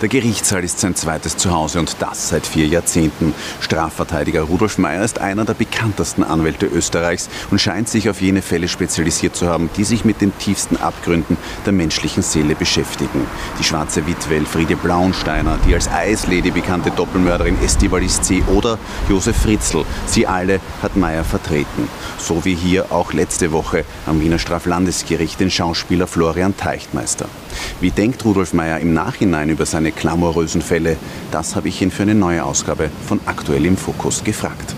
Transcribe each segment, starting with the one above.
Der Gerichtssaal ist sein zweites Zuhause und das seit vier Jahrzehnten. Strafverteidiger Rudolf Mayer ist einer der bekanntesten Anwälte Österreichs und scheint sich auf jene Fälle spezialisiert zu haben, die sich mit den tiefsten Abgründen der menschlichen Seele beschäftigen. Die schwarze Witwe Elfriede Blaunsteiner, die als Eislady bekannte Doppelmörderin Estivalis C. oder Josef Fritzl. Sie alle hat Mayer vertreten. So wie hier auch letzte Woche am Wiener Straflandesgericht den Schauspieler Florian Teichtmeister. Wie denkt Rudolf Mayer im Nachhinein über seine glamourösen Fälle? Das habe ich ihn für eine neue Ausgabe von Aktuell im Fokus gefragt.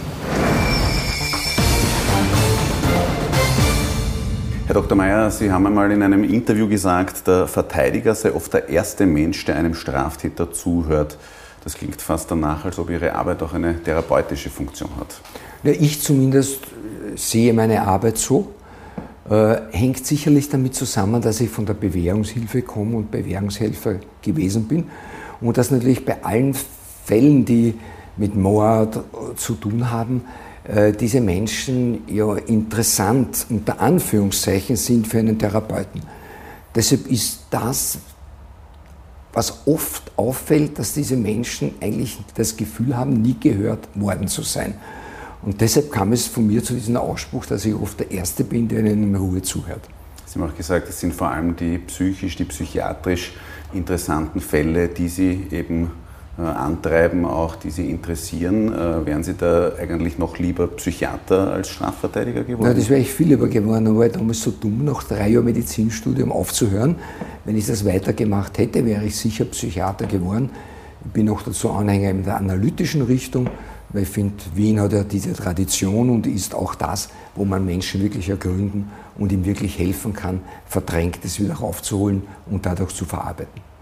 Herr Dr. Mayer, Sie haben einmal in einem Interview gesagt, der Verteidiger sei oft der erste Mensch, der einem Straftäter zuhört. Das klingt fast danach, als ob Ihre Arbeit auch eine therapeutische Funktion hat. Ja, ich zumindest sehe meine Arbeit so. Äh, hängt sicherlich damit zusammen, dass ich von der Bewährungshilfe komme und Bewährungshelfer gewesen bin und dass natürlich bei allen Fällen, die mit Mord zu tun haben, äh, diese Menschen ja interessant unter Anführungszeichen sind für einen Therapeuten. Deshalb ist das, was oft auffällt, dass diese Menschen eigentlich das Gefühl haben, nie gehört worden zu sein. Und deshalb kam es von mir zu diesem Ausspruch, dass ich oft der Erste bin, der ihnen in Ruhe zuhört. Sie haben auch gesagt, es sind vor allem die psychisch, die psychiatrisch interessanten Fälle, die Sie eben äh, antreiben, auch die Sie interessieren. Äh, wären Sie da eigentlich noch lieber Psychiater als Strafverteidiger geworden? Ja, das wäre ich viel lieber geworden, aber ich damals so dumm, nach drei Jahren Medizinstudium aufzuhören. Wenn ich das weitergemacht hätte, wäre ich sicher Psychiater geworden. Ich bin auch dazu Anhänger in der analytischen Richtung weil ich finde, Wien hat ja diese Tradition und ist auch das, wo man Menschen wirklich ergründen und ihm wirklich helfen kann, Verdrängtes wieder raufzuholen und dadurch zu verarbeiten.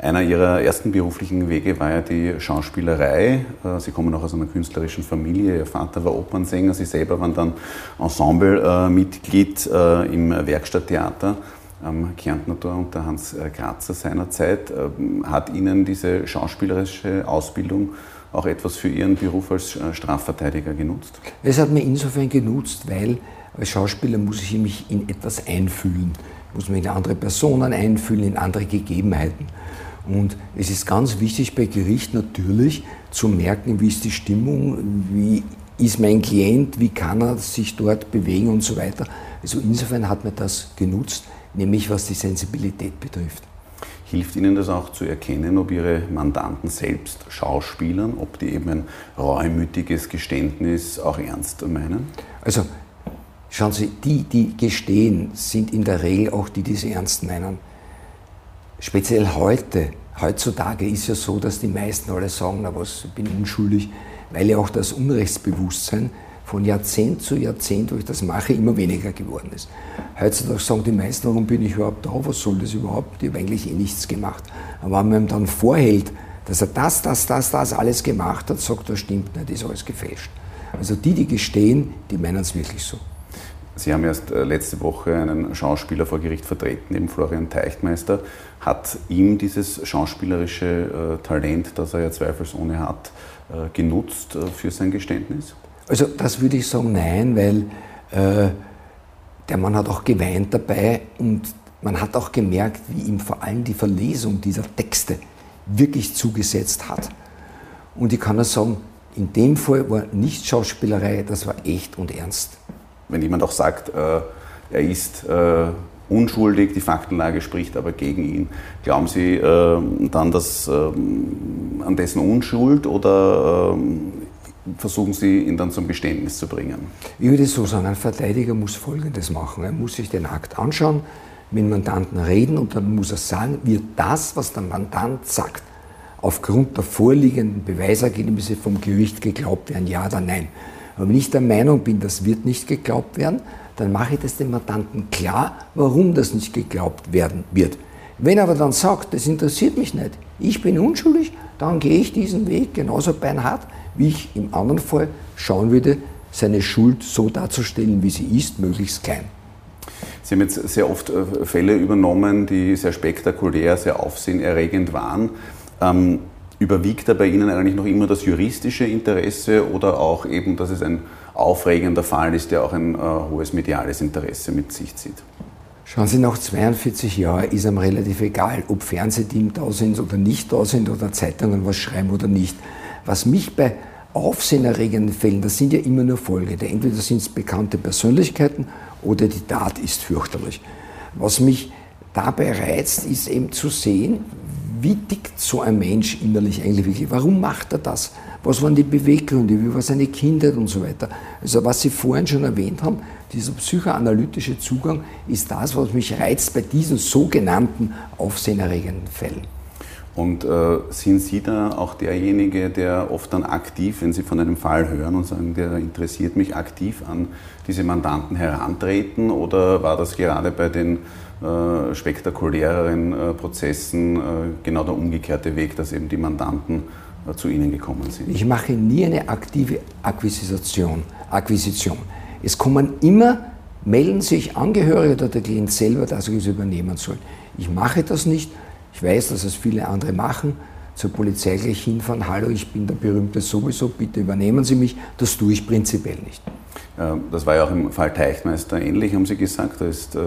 Einer Ihrer ersten beruflichen Wege war ja die Schauspielerei. Äh, Sie kommen auch aus einer künstlerischen Familie. Ihr Vater war Opernsänger, Sie selber waren dann Ensemblemitglied äh, im Werkstatttheater am Kärntner Tor unter Hans Kratzer seinerzeit. Ähm, hat Ihnen diese schauspielerische Ausbildung auch etwas für Ihren Beruf als äh, Strafverteidiger genutzt? Es hat mir insofern genutzt, weil als Schauspieler muss ich mich in etwas einfühlen. Ich muss mich in andere Personen einfühlen, in andere Gegebenheiten. Und es ist ganz wichtig bei Gericht natürlich zu merken, wie ist die Stimmung, wie ist mein Klient, wie kann er sich dort bewegen und so weiter. Also insofern hat mir das genutzt, nämlich was die Sensibilität betrifft. Hilft Ihnen das auch zu erkennen, ob Ihre Mandanten selbst Schauspielern, ob die eben ein reumütiges Geständnis auch ernst meinen? Also schauen Sie, die, die gestehen, sind in der Regel auch die, die es ernst meinen. Speziell heute, heutzutage ist ja so, dass die meisten alle sagen, na was, ich bin unschuldig, weil ja auch das Unrechtsbewusstsein von Jahrzehnt zu Jahrzehnt, wo ich das mache, immer weniger geworden ist. Heutzutage sagen die meisten, warum bin ich überhaupt da, was soll das überhaupt? Ich habe eigentlich eh nichts gemacht. Aber wenn man ihm dann vorhält, dass er das, das, das, das alles gemacht hat, sagt er, stimmt nicht, ist alles gefälscht. Also die, die gestehen, die meinen es wirklich so. Sie haben erst äh, letzte Woche einen Schauspieler vor Gericht vertreten, eben Florian Teichtmeister. Hat ihm dieses schauspielerische äh, Talent, das er ja zweifelsohne hat, äh, genutzt für sein Geständnis? Also das würde ich sagen, nein, weil äh, der Mann hat auch geweint dabei und man hat auch gemerkt, wie ihm vor allem die Verlesung dieser Texte wirklich zugesetzt hat. Und ich kann nur sagen, in dem Fall war nicht Schauspielerei, das war echt und ernst. Wenn jemand auch sagt, äh, er ist äh, unschuldig, die Faktenlage spricht aber gegen ihn, glauben Sie äh, dann dass, ähm, an dessen Unschuld oder ähm, versuchen Sie, ihn dann zum Geständnis zu bringen? Ich würde so sagen, ein Verteidiger muss Folgendes machen. Er muss sich den Akt anschauen, mit dem Mandanten reden und dann muss er sagen, wird das, was der Mandant sagt, aufgrund der vorliegenden Beweisergebnisse vom Gericht geglaubt werden, ja oder nein. Aber wenn ich der Meinung bin, das wird nicht geglaubt werden, dann mache ich das dem Mandanten klar, warum das nicht geglaubt werden wird. Wenn er aber dann sagt, das interessiert mich nicht, ich bin unschuldig, dann gehe ich diesen Weg genauso beinhart, wie ich im anderen Fall schauen würde, seine Schuld so darzustellen, wie sie ist, möglichst klein. Sie haben jetzt sehr oft äh, Fälle übernommen, die sehr spektakulär, sehr aufsehenerregend waren. Ähm, überwiegt da bei Ihnen eigentlich noch immer das juristische Interesse oder auch eben, dass es ein aufregender Fall ist, der auch ein äh, hohes mediales Interesse mit sich zieht? Schauen Sie, nach 42 Jahren ist einem relativ egal, ob Fernsehteam da sind oder nicht da sind oder Zeitungen was schreiben oder nicht. Was mich bei aufsehenerregenden Fällen, das sind ja immer nur Folge. Entweder sind es bekannte Persönlichkeiten oder die Tat ist fürchterlich. Was mich dabei reizt, ist eben zu sehen, wie tickt so ein Mensch innerlich eigentlich wirklich? Warum macht er das? Was waren die Beweggründe? Wie war seine Kindheit und so weiter? Also was Sie vorhin schon erwähnt haben, dieser psychoanalytische Zugang ist das, was mich reizt bei diesen sogenannten aufsehenerregenden Fällen. Und äh, sind Sie da auch derjenige, der oft dann aktiv, wenn Sie von einem Fall hören und sagen, der interessiert mich, aktiv an diese Mandanten herantreten? Oder war das gerade bei den äh, spektakuläreren äh, Prozessen äh, genau der umgekehrte Weg, dass eben die Mandanten äh, zu Ihnen gekommen sind? Ich mache nie eine aktive Akquisition. Akquisition. Es kommen immer, melden sich Angehörige oder der Klient selber, dass ich es übernehmen soll. Ich mache das nicht. Ich weiß, dass es viele andere machen. Zur Polizei gleich hinfahren, hallo, ich bin der Berühmte sowieso, bitte übernehmen Sie mich. Das tue ich prinzipiell nicht. Das war ja auch im Fall Teichtmeister ähnlich, haben Sie gesagt. Da ist äh,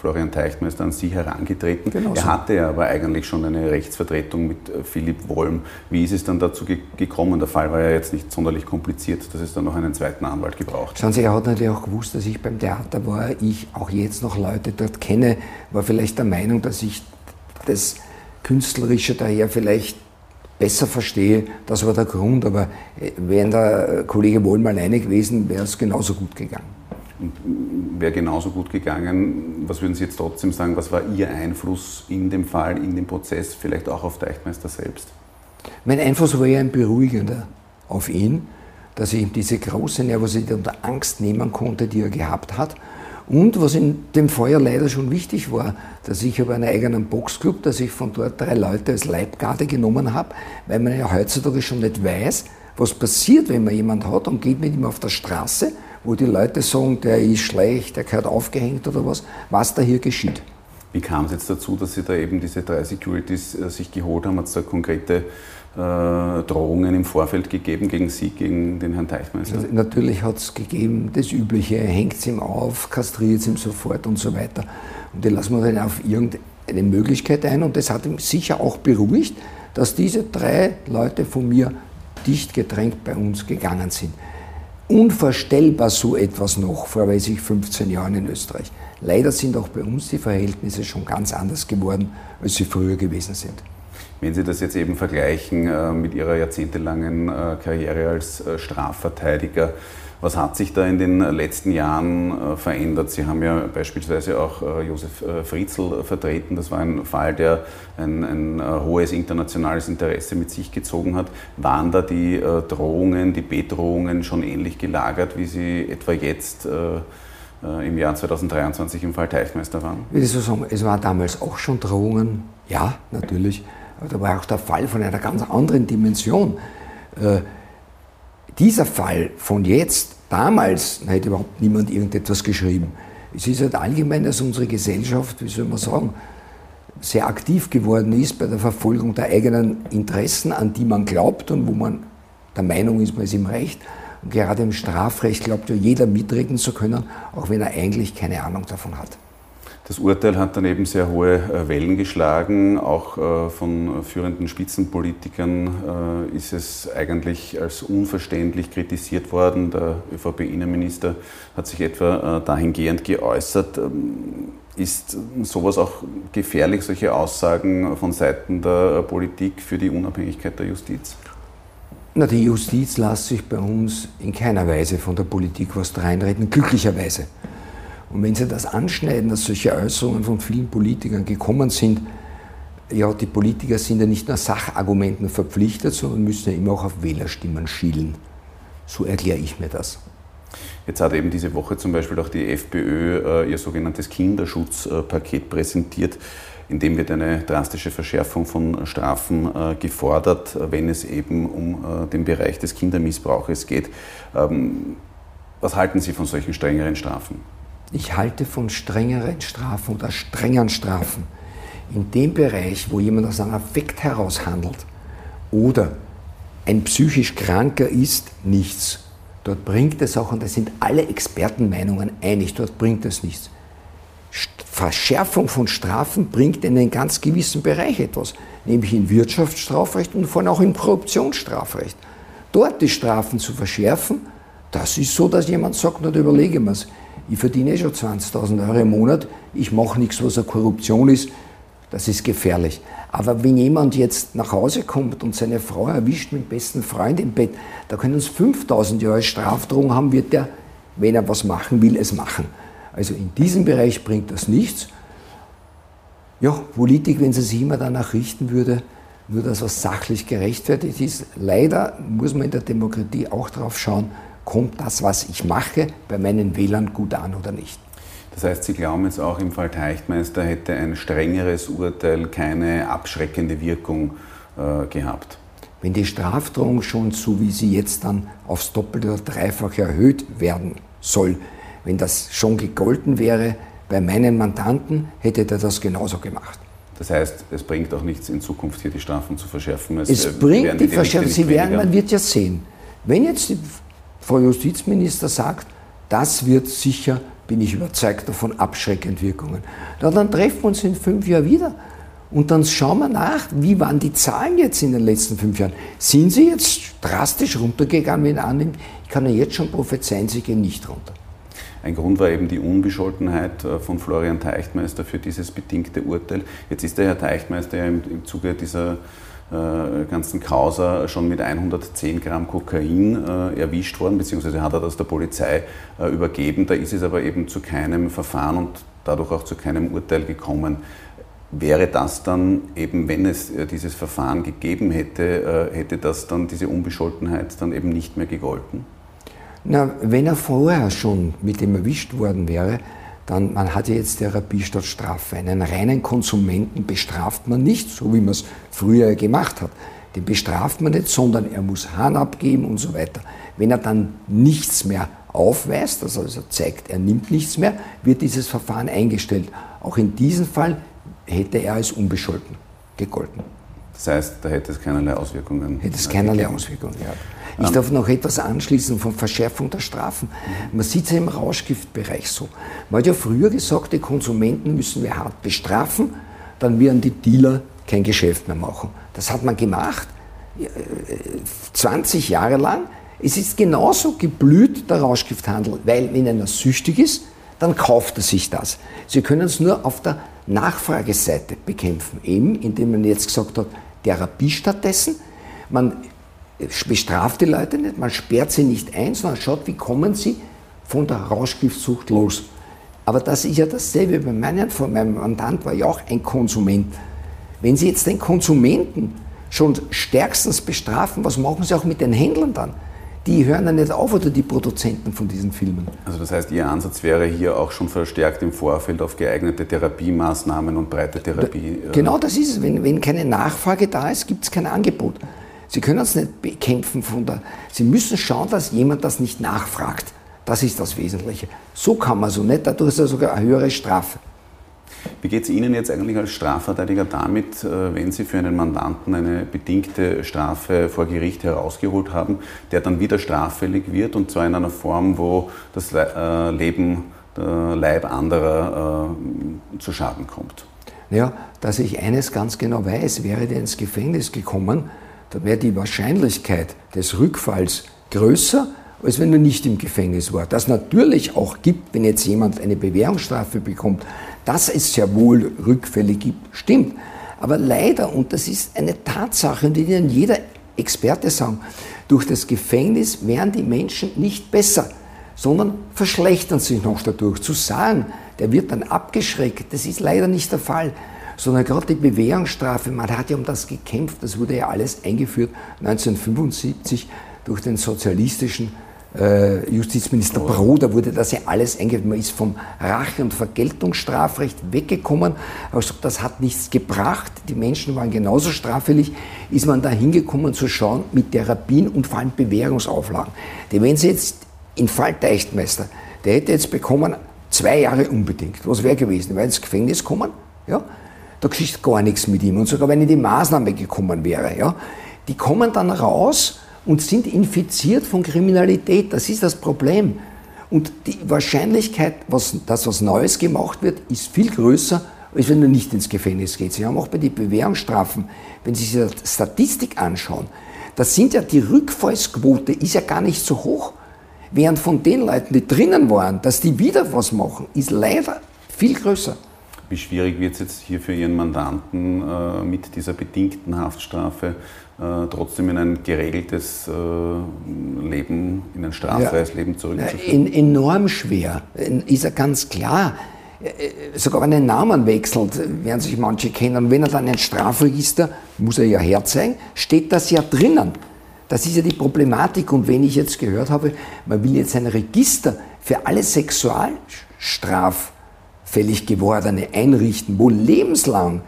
Florian Teichtmeister an Sie herangetreten. Genau er hatte ja aber eigentlich schon eine Rechtsvertretung mit äh, Philipp Wollm. Wie ist es dann dazu gekommen? Der Fall war ja jetzt nicht sonderlich kompliziert, dass es dann noch einen zweiten Anwalt gebraucht Schauen Sie, er hat natürlich auch gewusst, dass ich beim Theater war, ich auch jetzt noch Leute dort kenne, war vielleicht der Meinung, dass ich das Künstlerische daher vielleicht besser verstehe. Das war der Grund, aber äh, wäre der Kollege Wohlm alleine gewesen, wäre es genauso gut gegangen. Wäre genauso gut gegangen. Was würden Sie jetzt trotzdem sagen, was war Ihr Einfluss in dem Fall, in dem Prozess, vielleicht auch auf Deichmeister selbst? Mein Einfluss war ja ein beruhigender auf ihn, dass ich ihm diese große Nervosität und Angst nehmen konnte, die er gehabt hat und was in dem Feuer leider schon wichtig war, dass ich über einen eigenen Boxclub, dass ich von dort drei Leute als Leibgarde genommen habe, weil man ja heutzutage schon nicht weiß, was passiert, wenn man jemanden hat und geht mit ihm auf der Straße, wo die Leute sagen, der ist schlecht, der gehört aufgehängt oder was, was da hier geschieht. Wie kam es jetzt dazu, dass Sie da eben diese drei Securities äh, sich geholt haben? Hat es da konkrete Drohungen im Vorfeld gegeben gegen Sie, gegen den Herrn Teichmeister? Also natürlich hat es gegeben, das Übliche, hängt es ihm auf, kastriert es ihm sofort und so weiter. Und die lassen wir dann auf irgendeine Möglichkeit ein und das hat ihm sicher auch beruhigt, dass diese drei Leute von mir dicht gedrängt bei uns gegangen sind. Unvorstellbar so etwas noch vor, weiß ich, 15 Jahren in Österreich. Leider sind auch bei uns die Verhältnisse schon ganz anders geworden, als sie früher gewesen sind. Wenn Sie das jetzt eben vergleichen äh, mit Ihrer jahrzehntelangen äh, Karriere als äh, Strafverteidiger, was hat sich da in den letzten Jahren verändert? Sie haben ja beispielsweise auch Josef Fritzl vertreten. Das war ein Fall, der ein, ein hohes internationales Interesse mit sich gezogen hat. Waren da die Drohungen, die Bedrohungen schon ähnlich gelagert, wie sie etwa jetzt im Jahr 2023 im Fall Teichmeister waren? Ich würde so sagen, es war damals auch schon Drohungen, ja, natürlich. Da war auch der Fall von einer ganz anderen Dimension. Äh, dieser Fall von jetzt, damals, da hätte überhaupt niemand irgendetwas geschrieben. Es ist halt allgemein, dass unsere Gesellschaft, wie soll man sagen, sehr aktiv geworden ist bei der Verfolgung der eigenen Interessen, an die man glaubt und wo man der Meinung ist, man ist im Recht. Und gerade im Strafrecht glaubt ja jeder mitreden zu können, auch wenn er eigentlich keine Ahnung davon hat. Das Urteil hat dann eben sehr hohe äh, Wellen geschlagen. Auch äh, von führenden Spitzenpolitikern äh, ist es eigentlich als unverständlich kritisiert worden. Der ÖVP-Innenminister hat sich etwa dahingehend geäußert. Ähm, ist sowas auch gefährlich, solche Aussagen von Seiten der Politik für die Unabhängigkeit der Justiz? Na, die Justiz lässt sich bei uns in keiner Weise von der Politik was reinreden, glücklicherweise. Und wenn Sie das anschneiden, dass solche Äußerungen von vielen Politikern gekommen sind, ja, die Politiker sind ja nicht nur Sachargumenten verpflichtet, sondern müssen ja immer auch auf Wählerstimmen schielen. So erkläre ich mir das. Jetzt hat eben diese Woche zum Beispiel auch die FPÖ äh, ihr sogenanntes Kinderschutzpaket präsentiert. In dem wird eine drastische Verschärfung von Strafen äh, gefordert, wenn es eben um äh, den Bereich des Kindermissbrauches geht. Ähm, was halten Sie von solchen strengeren Strafen? Ich halte von strengeren Strafen oder strengen Strafen in dem Bereich, wo jemand aus einem Affekt heraus handelt oder ein psychisch Kranker ist, nichts. Dort bringt es auch, und da sind alle Expertenmeinungen einig, dort bringt es nichts. Verschärfung von Strafen bringt in einen ganz gewissen Bereich etwas, nämlich im Wirtschaftsstrafrecht und vor allem auch im Korruptionsstrafrecht. Dort die Strafen zu verschärfen, das ist so, dass jemand sagt, na, da überlege mir ich verdiene eh schon 20.000 Euro im Monat, ich mache nichts, was eine Korruption ist, das ist gefährlich. Aber wenn jemand jetzt nach Hause kommt und seine Frau erwischt mit dem besten Freund im Bett, da können es 5000 Jahre Strafdrohung haben, wird der, wenn er was machen will, es machen. Also in diesem Bereich bringt das nichts. Ja, Politik, wenn sie sich immer danach richten würde, nur das, was sachlich gerechtfertigt ist. Leider muss man in der Demokratie auch darauf schauen, kommt das, was ich mache, bei meinen Wählern gut an oder nicht. Das heißt, Sie glauben jetzt auch im Fall Teichtmeister hätte ein strengeres Urteil keine abschreckende Wirkung äh, gehabt? Wenn die Strafdrohung schon so wie sie jetzt dann aufs Doppelte oder Dreifache erhöht werden soll, wenn das schon gegolten wäre bei meinen Mandanten, hätte der das genauso gemacht. Das heißt, es bringt auch nichts in Zukunft hier die Strafen zu verschärfen. Es, es bringt die, die Verschärfung, Sie werden, man wird ja sehen. Wenn jetzt die Frau Justizminister sagt, das wird sicher, bin ich überzeugt davon, abschreckend Wirkungen. Na, dann treffen wir uns in fünf Jahren wieder und dann schauen wir nach, wie waren die Zahlen jetzt in den letzten fünf Jahren. Sind sie jetzt drastisch runtergegangen, wenn annimmt? Ich kann ja jetzt schon prophezeien, sie gehen nicht runter. Ein Grund war eben die Unbescholtenheit äh, von Florian Teichtmeister für dieses bedingte Urteil. Jetzt ist der Herr Teichtmeister ja im, Zuge dieser ganzen Causa schon mit 110 Gramm Kokain äh, erwischt worden, beziehungsweise hat er das der Polizei äh, übergeben. Da ist es aber eben zu keinem Verfahren und dadurch auch zu keinem Urteil gekommen. Wäre das dann eben, wenn es dieses Verfahren gegeben hätte, hätte das dann diese Unbescholtenheit dann eben nicht mehr gegolten? Na, wenn er vorher schon mit dem erwischt worden wäre, dann man hat ja jetzt Therapie statt Strafe. Einen reinen Konsumenten bestraft man nicht, so wie man es früher gemacht hat. Den bestraft man nicht, sondern er muss Hahn abgeben und so weiter. Wenn er dann nichts mehr aufweist, also, also zeigt, er nimmt nichts mehr, wird dieses Verfahren eingestellt. Auch in diesem Fall hätte er als unbescholten gegolten. Das heißt, da hätte es keinerlei Auswirkungen. Hätte es keinerlei Auswirkungen gehabt. Ich darf noch etwas anschließen von Verschärfung der Strafen. Man sieht es ja im Rauschgiftbereich so. Man hat ja früher gesagt, die Konsumenten müssen wir hart bestrafen, dann werden die Dealer kein Geschäft mehr machen. Das hat man gemacht, 20 Jahre lang. Es ist genauso geblüht, der Rauschgifthandel, weil wenn einer süchtig ist, dann kauft er sich das. Sie können es nur auf der Nachfrageseite bekämpfen, eben indem man jetzt gesagt hat, Therapie stattdessen. Man bestraft die Leute nicht, man sperrt sie nicht ein, sondern schaut, wie kommen sie von der Rauschgiftsucht los. Aber das ist ja dasselbe. Bei meinem, von meinem Mandant war ja auch ein Konsument. Wenn Sie jetzt den Konsumenten schon stärkstens bestrafen, was machen Sie auch mit den Händlern dann? Die hören ja nicht auf oder die Produzenten von diesen Filmen. Also das heißt, Ihr Ansatz wäre hier auch schon verstärkt im Vorfeld auf geeignete Therapiemaßnahmen und breite Therapie. Da, genau das ist es. Wenn, wenn keine Nachfrage da ist, gibt es kein Angebot. Sie können es nicht bekämpfen von der. Sie müssen schauen, dass jemand das nicht nachfragt. Das ist das Wesentliche. So kann man so nicht, dadurch ist er sogar eine höhere Strafe. Wie geht es Ihnen jetzt eigentlich als Strafverteidiger damit, äh, wenn Sie für einen Mandanten eine bedingte Strafe vor Gericht herausgeholt haben, der dann wieder straffällig wird und zwar in einer Form, wo das äh, Leben, der Leib anderer äh, zu Schaden kommt? Ja, dass ich eines ganz genau weiß, wäre der ins Gefängnis gekommen, da wäre die Wahrscheinlichkeit des Rückfalls größer, als wenn er nicht im Gefängnis war. Das natürlich auch gibt, wenn jetzt jemand eine Bewährungsstrafe bekommt, dass es sehr wohl Rückfälle gibt, stimmt. Aber leider, und das ist eine Tatsache, die Ihnen jeder Experte sagen, durch das Gefängnis werden die Menschen nicht besser, sondern verschlechtern sich noch dadurch. Zu sagen, der wird dann abgeschreckt, das ist leider nicht der Fall sondern gerade die Bewährungsstrafe, man hat ja um das gekämpft, das wurde ja alles eingeführt 1975 durch den sozialistischen äh, Justizminister Broder wurde das ja alles eingeführt. Man ist vom Rache- und Vergeltungsstrafrecht weggekommen. Also das hat nichts gebracht. Die Menschen waren genauso straffällig. Ist man da hingekommen zu schauen mit Therapien und vor allem Bewährungsauflagen. Denn wenn Sie jetzt in Fall Deichtmeister, der hätte jetzt bekommen zwei Jahre unbedingt. Was wäre gewesen? Wäre ins Gefängnis kommen? Ja? da geschieht gar nichts mit ihm. Und sogar wenn in die Maßnahme gekommen wäre, ja, die kommen dann raus und sind infiziert von Kriminalität. Das ist das Problem. Und die Wahrscheinlichkeit, was, dass was Neues gemacht wird, ist viel größer, als wenn du nicht ins Gefängnis geht. Sie haben auch bei den Bewährungsstrafen, wenn Sie sich die Statistik anschauen, da sind ja die Rückfallsquote ist ja gar nicht so hoch. Während von den Leuten, die drinnen waren, dass die wieder was machen, ist leider viel größer. Wie schwierig wird es jetzt hier für Ihren Mandanten äh, mit dieser bedingten Haftstrafe trotzdem in ein geregeltes äh, Leben, in ein straffreies ja. Leben zurückzuführen? Ja, enorm schwer, ist ja ganz klar. Äh, äh, sogar wenn er einen Namen wechselt, werden sich manche kennen. Und wenn er dann ein Strafregister, muss er ja herzeigen, steht das ja drinnen. Das ist ja die Problematik. Und wenn ich jetzt gehört habe, man will jetzt ein Register für alle Sexualstraf fällig gewordene einrichten, wo lebenslang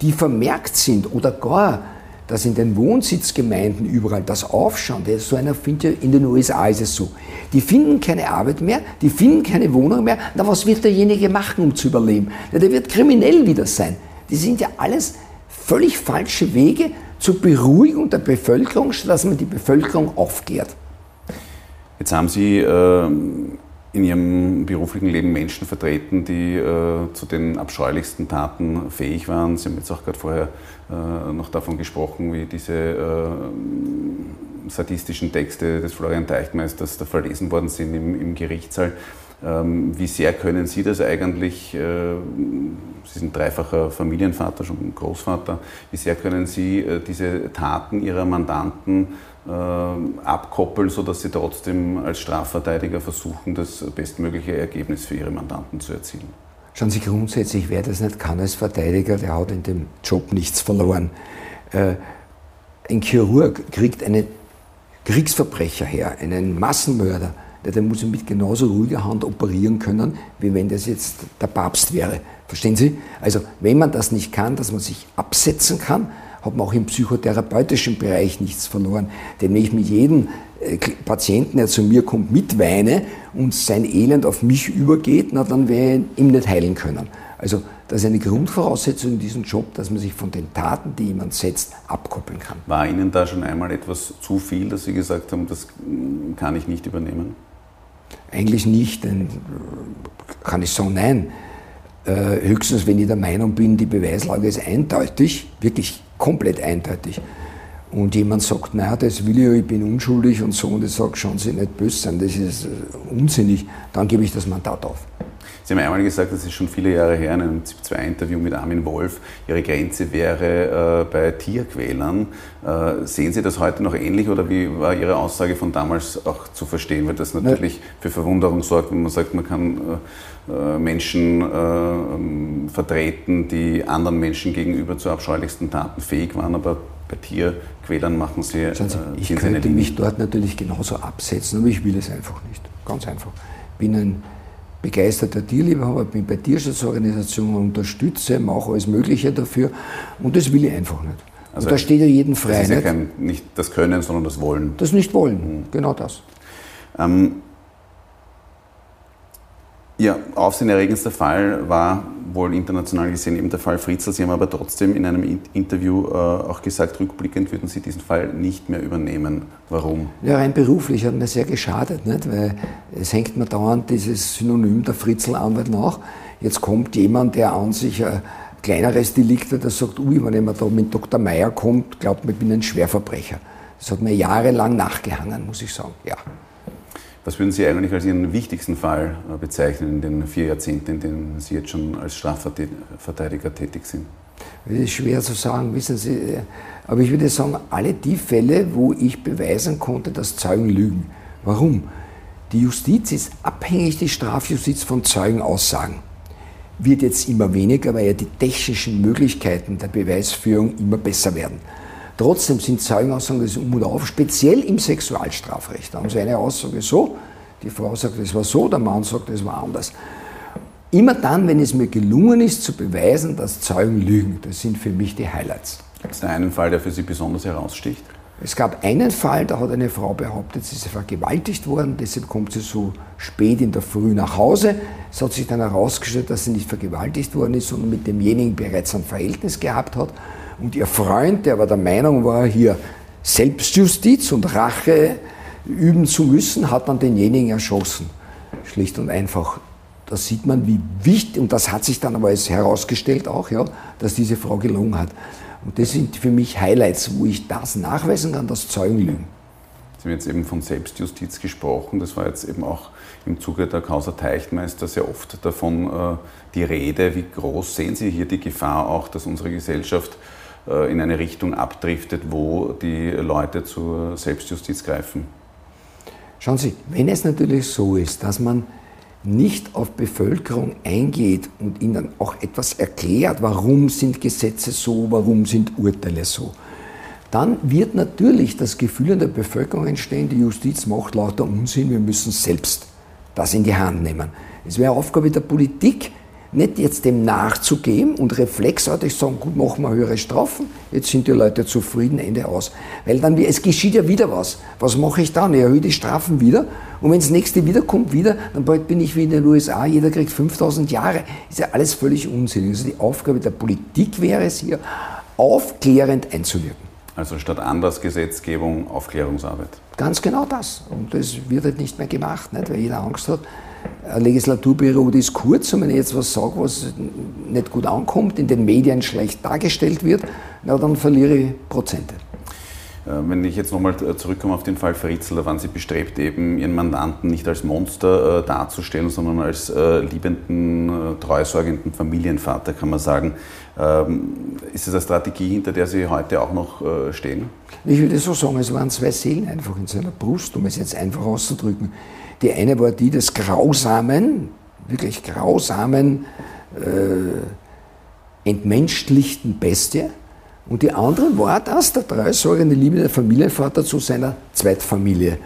die vermerkt sind oder gar, dass in den Wohnsitzgemeinden überall das Aufschauen, der so einer findet in den USA ist es so, die finden keine Arbeit mehr, die finden keine Wohnung mehr, na was wird derjenige machen, um zu überleben? Na, der wird kriminell wieder sein. Die sind ja alles völlig falsche Wege zur Beruhigung der Bevölkerung, dass man die Bevölkerung aufklärt. Jetzt haben Sie äh, in ihrem beruflichen Leben Menschen vertreten, die äh, zu den abscheulichsten Taten fähig waren. Sie haben jetzt auch gerade vorher äh, noch davon gesprochen, wie diese äh, sadistischen Texte des Florian Teichmeisters da verlesen worden sind im, im Gerichtssaal. Ähm, wie sehr können Sie das eigentlich, äh, Sie sind dreifacher Familienvater, schon Großvater, wie sehr können Sie äh, diese Taten Ihrer Mandanten äh, abkoppeln, sodass sie trotzdem als Strafverteidiger versuchen, das bestmögliche Ergebnis für ihre Mandanten zu erzielen. Schauen Sie, grundsätzlich, wer das nicht kann als Verteidiger, der hat in dem Job nichts verloren. Ein Chirurg kriegt einen Kriegsverbrecher her, einen Massenmörder, der, muss mit genauso ruhiger Hand operieren können, wie wenn das jetzt der Papst wäre. Verstehen Sie? Also, wenn man das nicht kann, dass man sich absetzen kann, hat man auch im psychotherapeutischen Bereich nichts verloren. Denn wenn ich mit jedem äh, Patienten, der zu mir kommt, mitweine und sein Elend auf mich übergeht, na, dann werde ich ihm nicht heilen können. Also das ist eine Grundvoraussetzung in diesem Job, dass man sich von den Taten, die jemand setzt, abkoppeln kann. War Ihnen da schon einmal etwas zu viel, dass Sie gesagt haben, das mm, kann ich nicht übernehmen? Eigentlich nicht, denn äh, kann ich sagen, nein. Äh, höchstens, wenn ich der Meinung bin, die Beweislage ist eindeutig, wirklich komplett eindeutig. Und jemand sagt, naja, das will ich, ich bin unschuldig und so, und ich sage, schauen Sie nicht böse sein, das ist äh, unsinnig, dann gebe ich das Mandat auf. Sie haben einmal gesagt, das ist schon viele Jahre her, in einem ZIP-2-Interview mit Armin Wolf, Ihre Grenze wäre äh, bei Tierquälern. Äh, sehen Sie das heute noch ähnlich oder wie war Ihre Aussage von damals auch zu verstehen? Weil das natürlich für Verwunderung sorgt, wenn man sagt, man kann äh, äh Menschen äh, ähm, vertreten, die anderen Menschen gegenüber zu abscheulichsten Taten fähig waren, aber bei Tierquälern machen Sie. Äh, Sie ich könnte mich dort natürlich genauso absetzen, aber ich will es einfach nicht. Ganz einfach. Ich bin ein begeisterter Tierliebhaber, bin bei Tierschutzorganisationen, unterstütze, mache alles Mögliche dafür und das will ich einfach nicht. Also und da steht ja jeden frei. Das ist ja kein, nicht das Können, sondern das Wollen. Das nicht Wollen, mhm. genau das. Ähm, ja, aufsehenerregendster Fall war wohl international gesehen eben der Fall Fritzl. Sie haben aber trotzdem in einem Interview äh, auch gesagt, rückblickend würden Sie diesen Fall nicht mehr übernehmen. Warum? Ja, rein beruflich hat mir sehr geschadet, nicht? weil es hängt mir dauernd dieses Synonym der Fritzl-Anwalt nach. Jetzt kommt jemand, der an sich ein kleineres Delikt hat, der sagt, ui, wenn jemand da mit Dr. Meyer kommt, glaubt man, ich bin ein Schwerverbrecher. Das hat mir jahrelang nachgehangen, muss ich sagen, ja. Was würden Sie eigentlich als Ihren wichtigsten Fall äh, bezeichnen in den vier Jahrzehnten, in denen Sie jetzt schon als Strafverteidiger tätig sind? Das ist schwer zu sagen, wissen Sie. Äh, aber ich würde sagen, alle die Fälle, wo ich beweisen konnte, dass Zeugen lügen. Warum? Die Justiz ist abhängig, die Strafjustiz von Zeugenaussagen. Wird jetzt immer weniger, weil ja die technischen Möglichkeiten der Beweisführung immer besser werden. Trotzdem sind Zeugenaussagen das Um und Auf, speziell im Sexualstrafrecht. Da haben Sie eine Aussage so, die Frau sagt, es war so, der Mann sagt, es war anders. Immer dann, wenn es mir gelungen ist, zu beweisen, dass Zeugen lügen, das sind für mich die Highlights. Gibt es da einen Fall, der für Sie besonders heraussticht? Es gab einen Fall, da hat eine Frau behauptet, sie sei vergewaltigt worden, deshalb kommt sie so spät in der Früh nach Hause. Es hat sich dann herausgestellt, dass sie nicht vergewaltigt worden ist, sondern mit demjenigen bereits ein Verhältnis gehabt hat. Und ihr Freund, der aber der Meinung war, hier Selbstjustiz und Rache üben zu müssen, hat dann denjenigen erschossen. schlicht und einfach. Da sieht man, wie wichtig, und das hat sich dann aber herausgestellt auch, ja, dass diese Frau gelungen hat. Und das sind für mich Highlights, wo ich das nachweisen kann, dass Zeugen lügen. Sie haben jetzt eben von Selbstjustiz gesprochen. Das war jetzt eben auch im Zuge der Causa Teichtmeister sehr oft davon äh, die Rede. Wie groß sehen Sie hier die Gefahr auch, dass unsere Gesellschaft in eine Richtung abdriftet, wo die Leute zur Selbstjustiz greifen? Schauen Sie, wenn es natürlich so ist, dass man nicht auf Bevölkerung eingeht und ihnen auch etwas erklärt, warum sind Gesetze so, warum sind Urteile so, dann wird natürlich das Gefühl in der Bevölkerung entstehen, die Justiz macht lauter Unsinn, wir müssen selbst das in die Hand nehmen. Es wäre Aufgabe der Politik, nicht jetzt dem nachzugeben und reflexartig sagen, gut, machen wir höhere Strafen, jetzt sind die Leute zufrieden, Ende aus. Weil dann, es geschieht ja wieder was. Was mache ich dann? Ich erhöhe die Strafen wieder und wenn das nächste wiederkommt, wieder, dann bald bin ich wie in den USA, jeder kriegt 5000 Jahre. Ist ja alles völlig unsinnig. Also die Aufgabe der Politik wäre es hier, aufklärend einzuwirken. Also statt Andersgesetzgebung Aufklärungsarbeit. Ganz genau das. Und das wird halt nicht mehr gemacht, nicht? weil jeder Angst hat, eine Legislaturperiode ist kurz und wenn ich jetzt was sage, was nicht gut ankommt, in den Medien schlecht dargestellt wird, na, dann verliere ich Prozente. Äh, wenn ich jetzt nochmal zurückkomme auf den Fall Fritzl, da waren Sie bestrebt, eben Ihren Mandanten nicht als Monster äh, darzustellen, sondern als äh, liebenden, treusorgenden Familienvater, kann man sagen. Ähm, ist es eine Strategie, hinter der Sie heute auch noch stehen? Ich würde so sagen, es waren zwei Seelen einfach in seiner Brust, um es jetzt einfach auszudrücken. Die eine war die des grausamen, wirklich grausamen, äh, entmenschlichten Bestie. Und die andere war das, der treusorgende, liebende Familienvater zu seiner Zweitfamilie.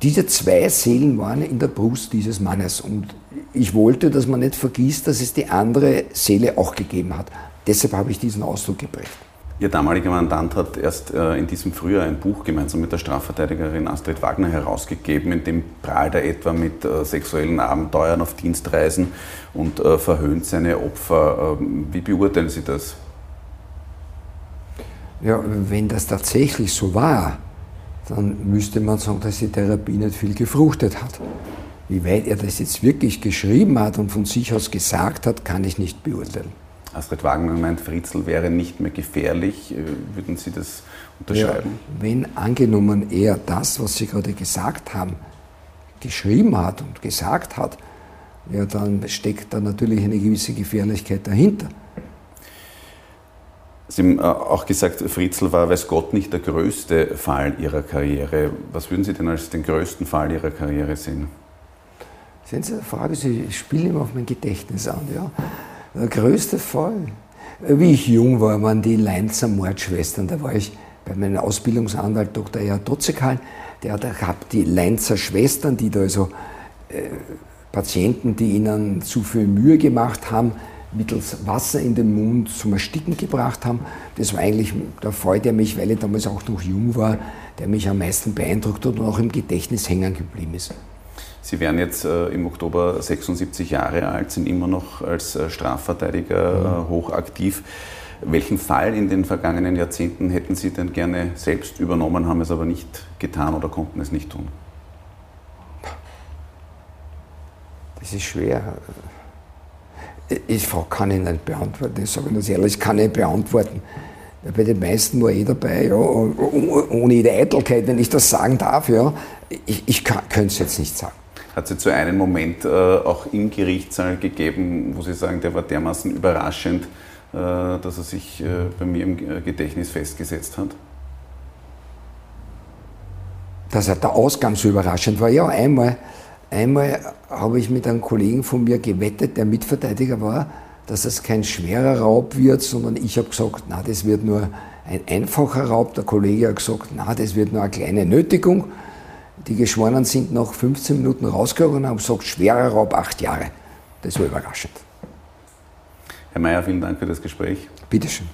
Diese zwei Seelen waren in der Brust dieses Mannes. Und ich wollte, dass man nicht vergisst, dass es die andere Seele auch gegeben hat. Deshalb habe ich diesen Ausdruck geprägt. Ihr damaliger Mandant hat erst äh, in diesem Frühjahr ein Buch gemeinsam mit der Strafverteidigerin Astrid Wagner herausgegeben, in dem prahlt er etwa mit äh, sexuellen Abenteuern auf Dienstreisen und äh, verhöhnt seine Opfer. Ähm, wie beurteilen Sie das? Ja, wenn das tatsächlich so war, dann müsste man sagen, dass die Therapie nicht viel gefruchtet hat. Wie weit er das jetzt wirklich geschrieben hat und von sich aus gesagt hat, kann ich nicht beurteilen. Astrid Wagner meint, Fritzl wäre nicht mehr gefährlich. Äh, würden Sie das unterschreiben? Ja, wenn angenommen er das, was Sie gerade gesagt haben, geschrieben hat und gesagt hat, ja, dann steckt da natürlich eine gewisse Gefährlichkeit dahinter. Sie haben äh, auch gesagt, Fritzl war, weiß Gott, nicht der größte Fall Ihrer Karriere. Was würden Sie denn als den größten Fall Ihrer Karriere sehen? Sehen Sie, Frage, Sie spielen immer auf mein Gedächtnis an. Ja? Der größte Fall. Wie ich jung war, waren die Leinzer Mordschwestern. Da war ich bei meinem Ausbildungsanwalt Dr. Erhard Dotzekal. Der hat gehabt die Leinzer Schwestern, die da also äh, Patienten, die ihnen zu viel Mühe gemacht haben, mittels Wasser in den Mund zum Ersticken gebracht haben. Das war eigentlich der Fall, der mich, weil ich damals auch noch jung war, der mich am meisten beeindruckt hat und auch im Gedächtnis hängen geblieben ist. Sie werden jetzt äh, im Oktober 76 Jahre alt, sind immer noch als äh, Strafverteidiger äh, hochaktiv. Welchen Fall in den vergangenen Jahrzehnten hätten Sie denn gerne selbst übernommen, haben es aber nicht getan oder konnten es nicht tun? Das ist schwer. Ich kann ich nicht beantworten, ich sage das ehrlich, ich kann nicht beantworten. Bei den meisten war eh dabei, ja, ohne jede Eitelkeit, wenn ich das sagen darf. Ja. Ich, ich könnte es jetzt nicht sagen. Hat es so einen Moment äh, auch im Gerichtssaal gegeben, wo Sie sagen, der war dermaßen überraschend, äh, dass er sich äh, bei mir im äh, Gedächtnis festgesetzt hat? Dass er der Ausgang so überraschend war. Ja, einmal, einmal habe ich mit einem Kollegen von mir gewettet, der Mitverteidiger war, dass es kein schwerer Raub wird, sondern ich habe gesagt, na, das wird nur ein einfacher Raub. Der Kollege hat gesagt, na, das wird nur eine kleine Nötigung. Die Geschworenen sind nach 15 Minuten rausgegangen und haben gesagt, schwerer Raub, acht Jahre. Das war überraschend. Herr Mayer, vielen Dank für das Gespräch. Bitteschön.